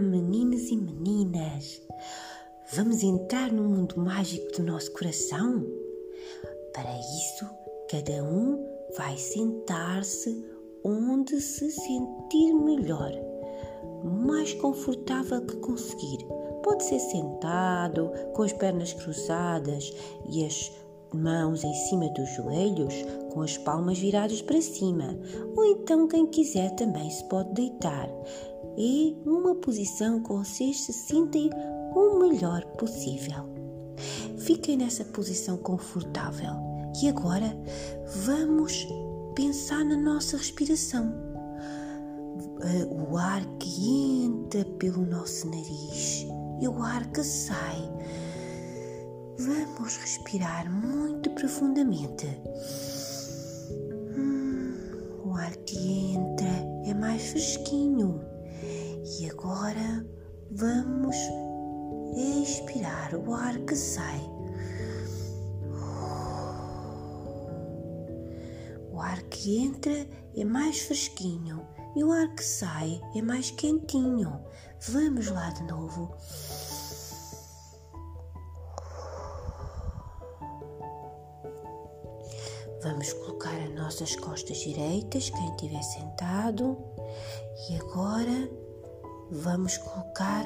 Meninos e meninas! Vamos entrar no mundo mágico do nosso coração? Para isso, cada um vai sentar-se onde se sentir melhor, mais confortável que conseguir. Pode ser sentado, com as pernas cruzadas e as mãos em cima dos joelhos, com as palmas viradas para cima, ou então quem quiser também se pode deitar e numa posição que vocês se sentem o melhor possível. Fiquem nessa posição confortável e agora vamos pensar na nossa respiração. Eh, o ar que entra pelo nosso nariz e o ar que sai. Vamos respirar muito profundamente. Hum, o ar que entra é mais fresquinho e agora vamos expirar o ar que sai. O ar que entra é mais fresquinho e o ar que sai é mais quentinho. Vamos lá de novo. Vamos colocar as nossas costas direitas, quem estiver sentado. E agora vamos colocar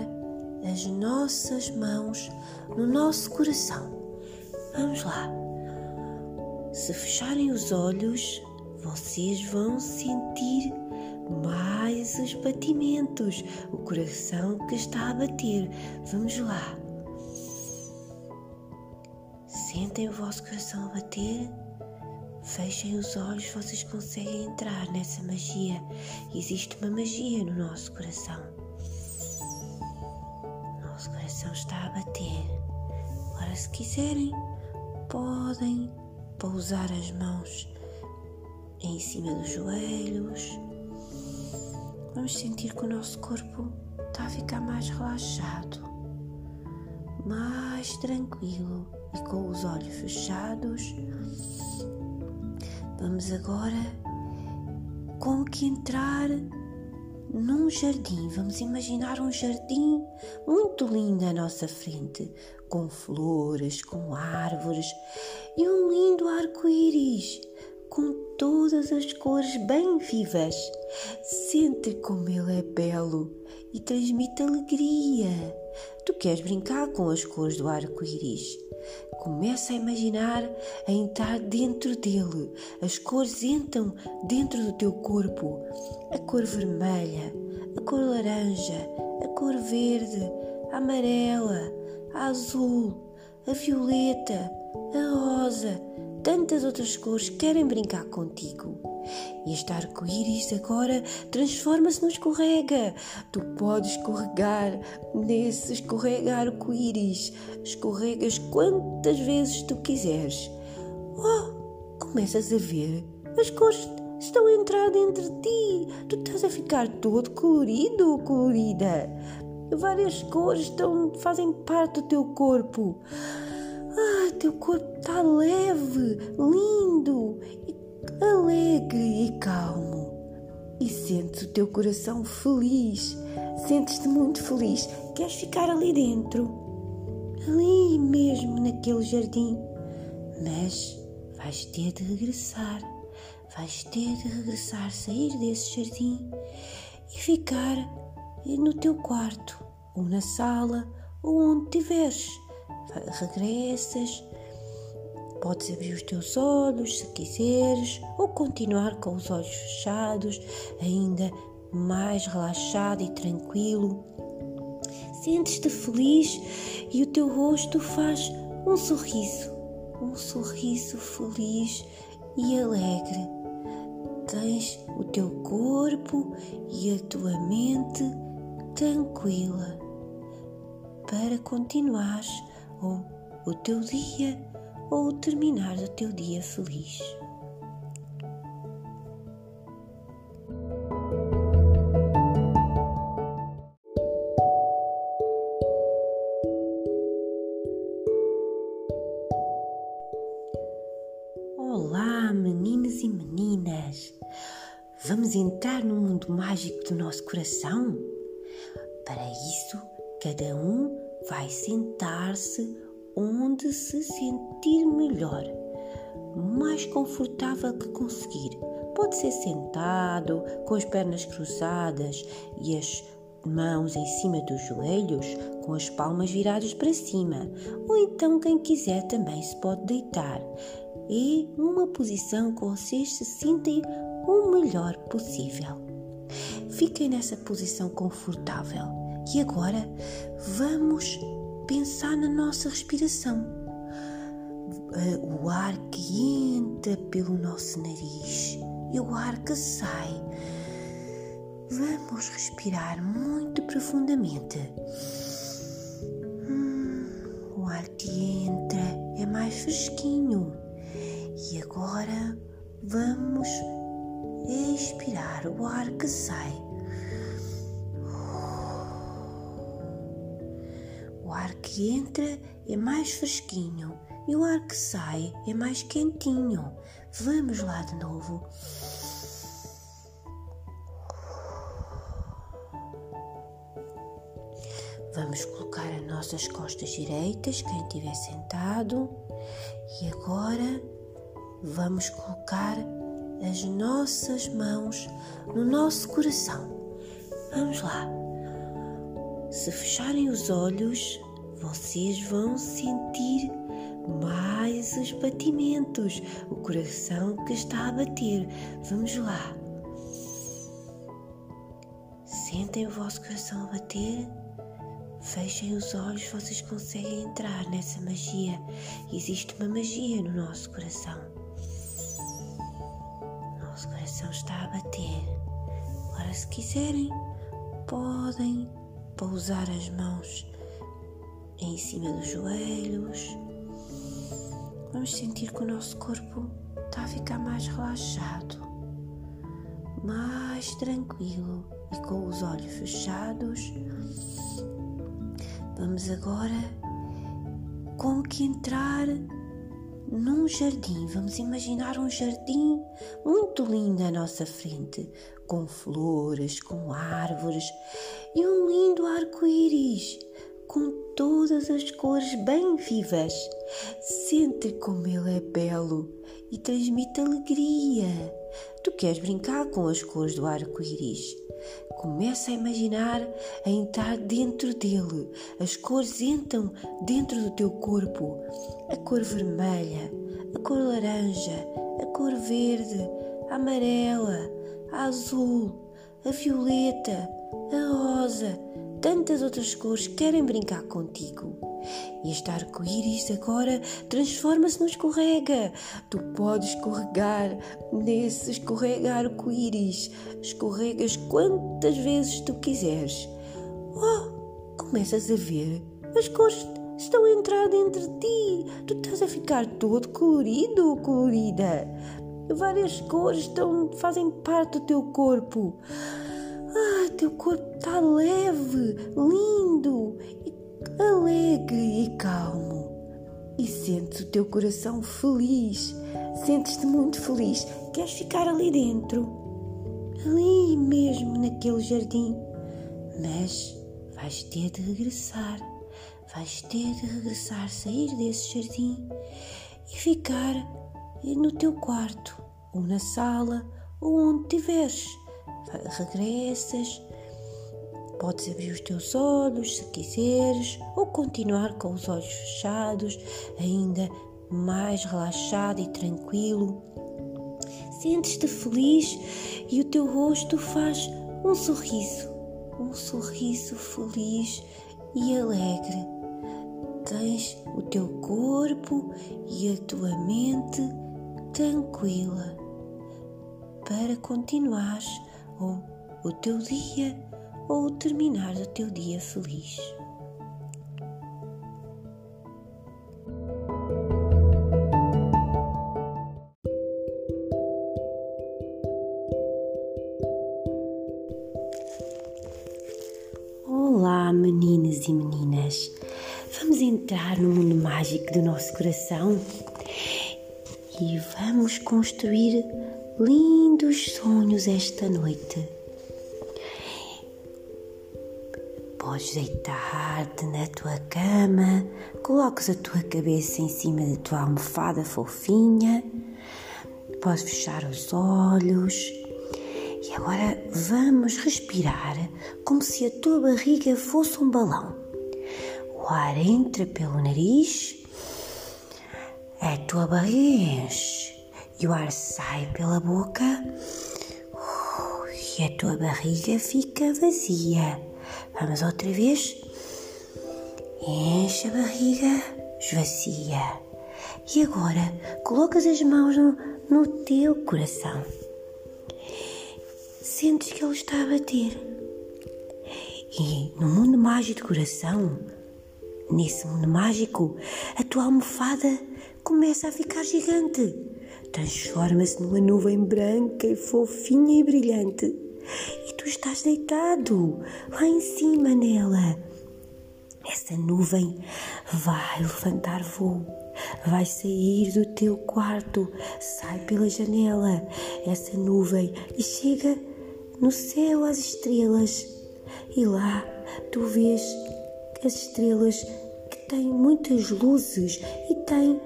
as nossas mãos no nosso coração. Vamos lá. Se fecharem os olhos, vocês vão sentir mais os batimentos, o coração que está a bater. Vamos lá. Sentem o vosso coração a bater. Fechem os olhos, vocês conseguem entrar nessa magia. Existe uma magia no nosso coração coração está a bater. Agora, se quiserem, podem pousar as mãos em cima dos joelhos. Vamos sentir que o nosso corpo está a ficar mais relaxado, mais tranquilo e com os olhos fechados. Vamos agora como que entrar num jardim. Vamos imaginar um jardim muito lindo à nossa frente, com flores, com árvores e um lindo arco-íris com todas as cores bem vivas. Sente como ele é belo e transmite alegria. Tu queres brincar com as cores do arco-íris? Começa a imaginar a entrar dentro dele. As cores entram dentro do teu corpo. A cor vermelha, a cor laranja, a cor verde, a amarela, a azul, a violeta, a rosa, tantas outras cores querem brincar contigo. E este arco-íris agora transforma-se no escorrega. Tu podes escorregar nesse escorrega arco-íris. Escorregas quantas vezes tu quiseres. Oh, começas a ver. As cores estão a entrar dentro de ti. Tu estás a ficar todo colorido ou colorida. Várias cores estão, fazem parte do teu corpo. Ah, teu corpo está leve, lindo, alegre e calmo. E sentes o teu coração feliz. Sentes-te muito feliz. Queres ficar ali dentro, ali mesmo naquele jardim. Mas vais ter de regressar. Vais ter de regressar, sair desse jardim e ficar no teu quarto, ou na sala, ou onde estiveres regressas, podes abrir os teus olhos se quiseres, ou continuar com os olhos fechados, ainda mais relaxado e tranquilo. Sentes-te feliz e o teu rosto faz um sorriso, um sorriso feliz e alegre. Tens o teu corpo e a tua mente tranquila para continuares ou o teu dia ou terminar o teu dia feliz. Olá, meninos e meninas! Vamos entrar no mundo mágico do nosso coração? Para isso, cada um vai sentar-se onde se sentir melhor, mais confortável que conseguir. Pode ser sentado, com as pernas cruzadas e as mãos em cima dos joelhos, com as palmas viradas para cima, ou então quem quiser também se pode deitar. E numa posição que vocês se sentem o melhor possível. Fiquem nessa posição confortável e agora vamos pensar na nossa respiração. Eh, o ar que entra pelo nosso nariz e o ar que sai. Vamos respirar muito profundamente. Hum, o ar que entra é mais fresquinho. E agora vamos expirar o ar que sai. Ar que entra é mais fresquinho e o ar que sai é mais quentinho. Vamos lá de novo. Vamos colocar as nossas costas direitas, quem estiver sentado, e agora vamos colocar as nossas mãos no nosso coração. Vamos lá. Se fecharem os olhos, vocês vão sentir mais os batimentos, o coração que está a bater. Vamos lá. Sentem o vosso coração a bater. Fechem os olhos, vocês conseguem entrar nessa magia. Existe uma magia no nosso coração. Nosso coração está a bater. Agora, se quiserem, podem pousar as mãos em cima dos joelhos. Vamos sentir que o nosso corpo está a ficar mais relaxado, mais tranquilo e com os olhos fechados. Vamos agora como que entrar num jardim. Vamos imaginar um jardim muito lindo à nossa frente, com flores, com árvores e um lindo arco-íris com todas as cores bem vivas. Sente como ele é belo e transmite alegria. Tu queres brincar com as cores do arco-íris? Começa a imaginar a entrar dentro dele. As cores entram dentro do teu corpo. A cor vermelha, a cor laranja, a cor verde, a amarela, a azul, a violeta, a rosa tantas outras cores querem brincar contigo. Este arco-íris agora transforma-se no escorrega. Tu podes escorregar nesse escorrega arco-íris. Escorregas quantas vezes tu quiseres. Oh, começas a ver. As cores estão a entrar dentro de ti. Tu estás a ficar todo colorido ou colorida. Várias cores estão, fazem parte do teu corpo. Ah, teu corpo está leve, lindo, alegre e calmo. E sentes o teu coração feliz. Sentes-te muito feliz. Queres ficar ali dentro? Ali mesmo naquele jardim. Mas vais ter de regressar. Vais ter de regressar, sair desse jardim e ficar no teu quarto, ou na sala, ou onde estiveres regressas. Podes abrir os teus olhos se quiseres, ou continuar com os olhos fechados, ainda mais relaxado e tranquilo. Sentes-te feliz e o teu rosto faz um sorriso, um sorriso feliz e alegre. Tens o teu corpo e a tua mente tranquila para continuares o teu dia ou terminar o teu dia feliz. Olá, meninas e meninas. Vamos entrar no mundo mágico do nosso coração e vamos construir lindos sonhos esta noite. Podes deitar-te na tua cama, coloques a tua cabeça em cima da tua almofada fofinha, podes fechar os olhos e agora vamos respirar como se a tua barriga fosse um balão. O ar entra pelo nariz, a tua barriga enche e o ar sai pela boca e a tua barriga fica vazia. Vamos outra vez. Enche a barriga, esvacia. E agora colocas as mãos no, no teu coração. Sentes que ele está a bater. E no mundo mágico do coração, nesse mundo mágico, a tua almofada começa a ficar gigante. Transforma-se numa nuvem branca e fofinha e brilhante e tu estás deitado lá em cima nela. Essa nuvem vai levantar voo, vai sair do teu quarto, sai pela janela, essa nuvem e chega no céu às estrelas. E lá tu vês as estrelas que têm muitas luzes e têm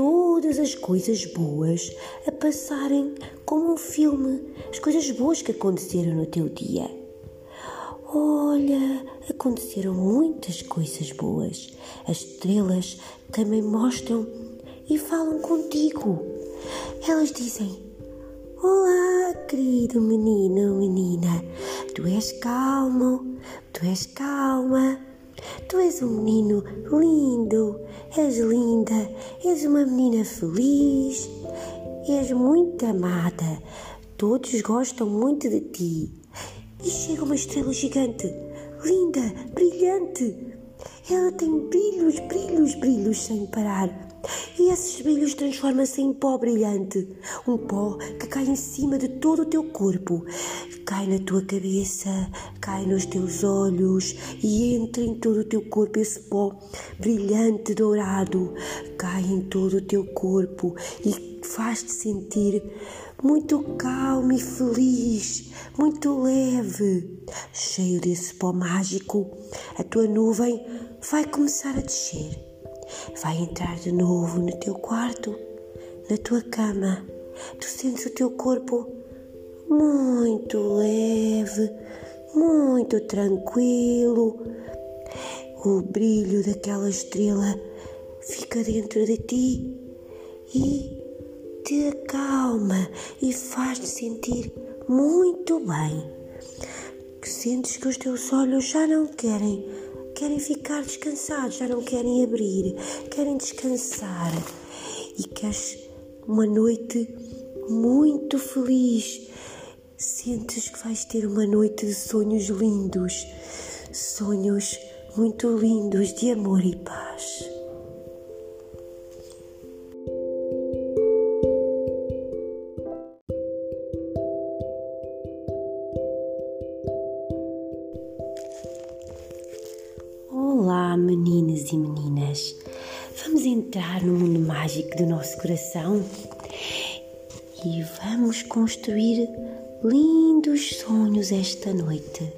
todas as coisas boas a passarem como um filme, as coisas boas que aconteceram no teu dia. Olha, aconteceram muitas coisas boas. As estrelas também mostram e falam contigo. Elas dizem: Olá, querido menino, menina, tu és calmo, tu és calma. Tu és um menino lindo, és linda, és uma menina feliz, és muito amada. Todos gostam muito de ti. E chega uma estrela gigante, linda, brilhante. Ela tem brilhos, brilhos, brilhos sem parar. E esses brilhos transformam-se em pó brilhante, um pó que cai em cima de todo o teu corpo, cai na tua cabeça, cai nos teus olhos e entra em todo o teu corpo esse pó brilhante dourado, cai em todo o teu corpo e faz-te sentir muito calmo e feliz, muito leve. Cheio desse pó mágico, a tua nuvem vai começar a descer vai entrar de novo no teu quarto, na tua cama. Tu sentes o teu corpo muito leve, muito tranquilo. O brilho daquela estrela fica dentro de ti e te acalma e faz-te sentir muito bem. Sentes que os teus olhos já não querem querem ficar descansados, já não querem abrir, querem descansar e queres uma noite muito feliz. Sentes que vais ter uma noite de sonhos lindos, sonhos muito lindos de amor e paz. Meninas e meninas. Vamos entrar no mundo mágico do nosso coração e vamos construir lindos sonhos esta noite.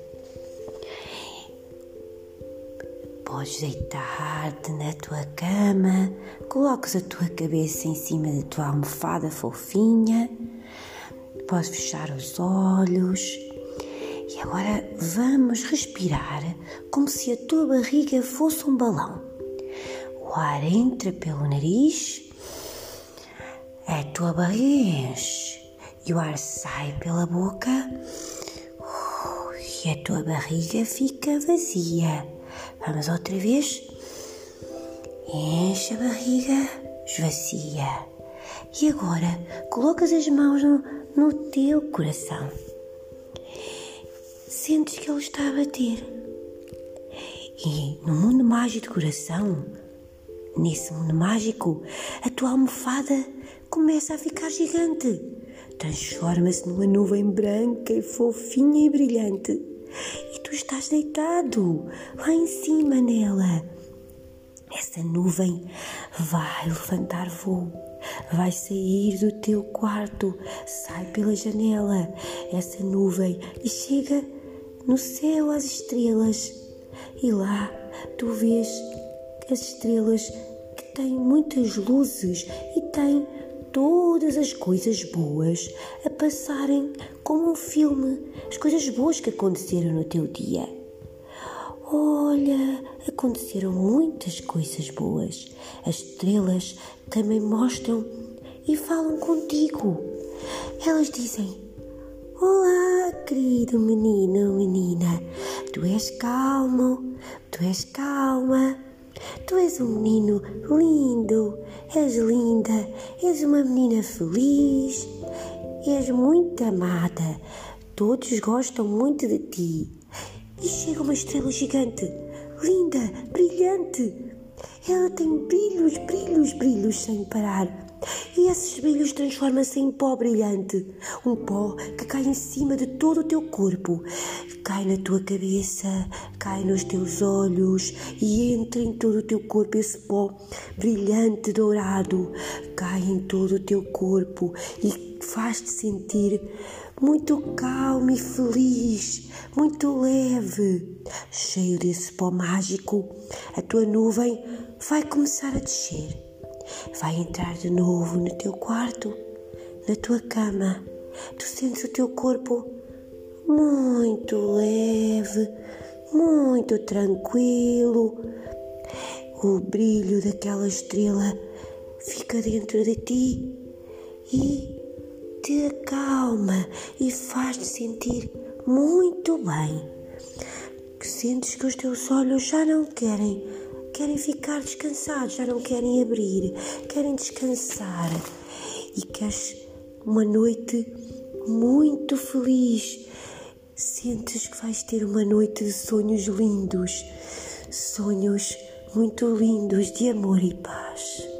Podes deitar-te na tua cama, coloques a tua cabeça em cima da tua almofada fofinha, podes fechar os olhos agora vamos respirar como se a tua barriga fosse um balão. O ar entra pelo nariz, a tua barriga enche e o ar sai pela boca e a tua barriga fica vazia. Vamos outra vez. Enche a barriga, esvazia. E agora colocas as mãos no, no teu coração sentes que ele está a bater. E no mundo mágico do coração, nesse mundo mágico, a tua almofada começa a ficar gigante. Transforma-se numa nuvem branca e fofinha e brilhante. E tu estás deitado lá em cima nela. Essa nuvem vai levantar voo, vai sair do teu quarto, sai pela janela, essa nuvem e chega no céu as estrelas. E lá tu vês as estrelas que têm muitas luzes e têm todas as coisas boas a passarem como um filme, as coisas boas que aconteceram no teu dia. Olha, aconteceram muitas coisas boas. As estrelas também mostram e falam contigo. Elas dizem: Olá, querido menino, menina, tu és calmo, tu és calma. Tu és um menino lindo, és linda, és uma menina feliz, és muito amada. Todos gostam muito de ti. E chega uma estrela gigante, linda, brilhante. Ela tem brilhos, brilhos, brilhos sem parar. E esses brilhos transformam-se em pó brilhante, um pó que cai em cima de todo o teu corpo, cai na tua cabeça, cai nos teus olhos e entra em todo o teu corpo esse pó brilhante dourado, cai em todo o teu corpo e faz-te sentir muito calmo e feliz, muito leve. Cheio desse pó mágico, a tua nuvem vai começar a descer vai entrar de novo no teu quarto, na tua cama. Tu sentes o teu corpo muito leve, muito tranquilo. O brilho daquela estrela fica dentro de ti e te acalma e faz-te sentir muito bem. Sentes que os teus olhos já não querem querem ficar descansados, já não querem abrir, querem descansar e queres uma noite muito feliz. Sentes que vais ter uma noite de sonhos lindos, sonhos muito lindos de amor e paz.